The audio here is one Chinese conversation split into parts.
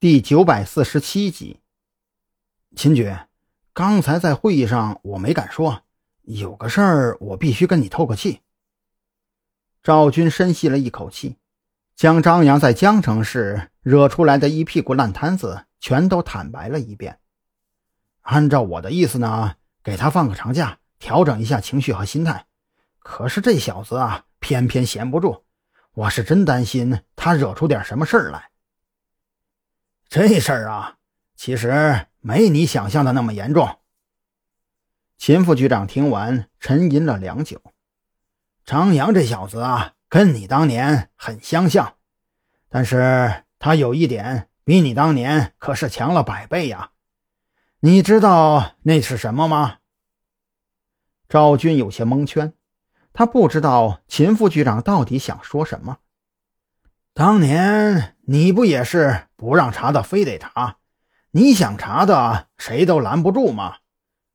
第九百四十七集，秦局，刚才在会议上我没敢说，有个事儿我必须跟你透个气。赵军深吸了一口气，将张扬在江城市惹出来的一屁股烂摊子全都坦白了一遍。按照我的意思呢，给他放个长假，调整一下情绪和心态。可是这小子啊，偏偏闲不住，我是真担心他惹出点什么事儿来。这事儿啊，其实没你想象的那么严重。秦副局长听完，沉吟了良久。张扬这小子啊，跟你当年很相像，但是他有一点比你当年可是强了百倍呀。你知道那是什么吗？赵军有些蒙圈，他不知道秦副局长到底想说什么。当年你不也是不让查的，非得查？你想查的，谁都拦不住吗？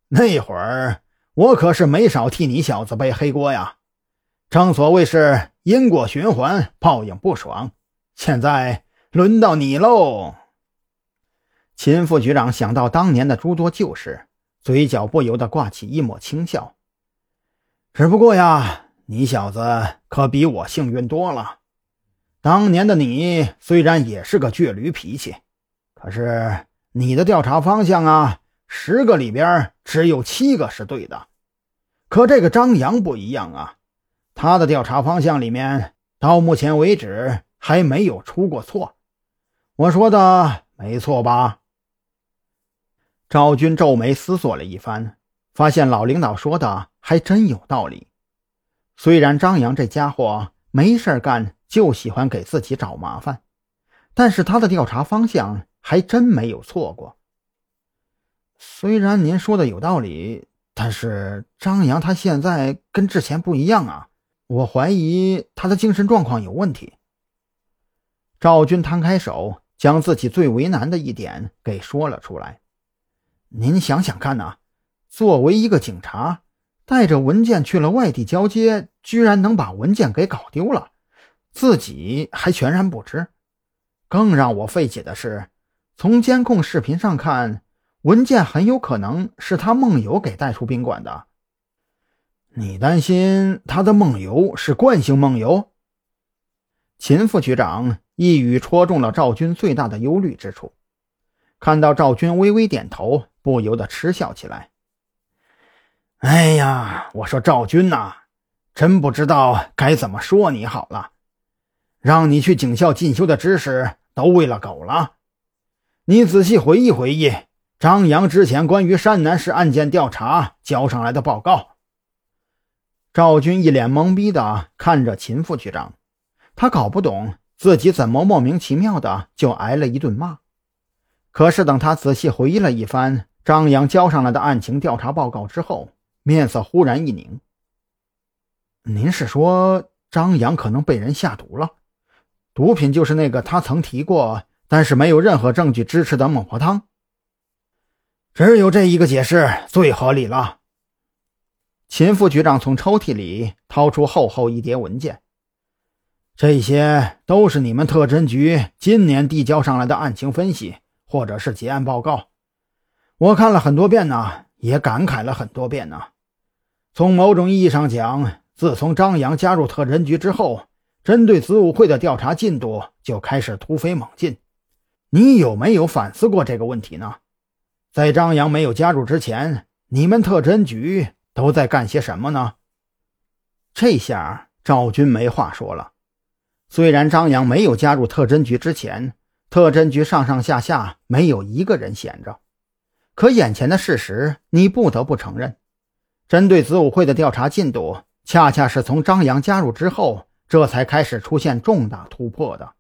那会儿我可是没少替你小子背黑锅呀。正所谓是因果循环，报应不爽。现在轮到你喽。秦副局长想到当年的诸多旧事，嘴角不由得挂起一抹轻笑。只不过呀，你小子可比我幸运多了。当年的你虽然也是个倔驴脾气，可是你的调查方向啊，十个里边只有七个是对的。可这个张扬不一样啊，他的调查方向里面到目前为止还没有出过错。我说的没错吧？赵军皱眉思索了一番，发现老领导说的还真有道理。虽然张扬这家伙没事干。就喜欢给自己找麻烦，但是他的调查方向还真没有错过。虽然您说的有道理，但是张扬他现在跟之前不一样啊，我怀疑他的精神状况有问题。赵军摊开手，将自己最为难的一点给说了出来。您想想看呐，作为一个警察，带着文件去了外地交接，居然能把文件给搞丢了。自己还全然不知，更让我费解的是，从监控视频上看，文件很有可能是他梦游给带出宾馆的。你担心他的梦游是惯性梦游？秦副局长一语戳中了赵军最大的忧虑之处。看到赵军微微点头，不由得嗤笑起来。哎呀，我说赵军呐，真不知道该怎么说你好了。让你去警校进修的知识都喂了狗了。你仔细回忆回忆张扬之前关于山南市案件调查交上来的报告。赵军一脸懵逼的看着秦副局长，他搞不懂自己怎么莫名其妙的就挨了一顿骂。可是等他仔细回忆了一番张扬交上来的案情调查报告之后，面色忽然一凝。您是说张扬可能被人下毒了？毒品就是那个他曾提过，但是没有任何证据支持的孟婆汤。只有这一个解释最合理了。秦副局长从抽屉里掏出厚厚一叠文件，这些都是你们特侦局今年递交上来的案情分析，或者是结案报告。我看了很多遍呢，也感慨了很多遍呢。从某种意义上讲，自从张扬加入特侦局之后。针对子午会的调查进度就开始突飞猛进，你有没有反思过这个问题呢？在张扬没有加入之前，你们特侦局都在干些什么呢？这下赵军没话说了。虽然张扬没有加入特侦局之前，特侦局上上下下没有一个人闲着，可眼前的事实，你不得不承认，针对子午会的调查进度，恰恰是从张扬加入之后。这才开始出现重大突破的。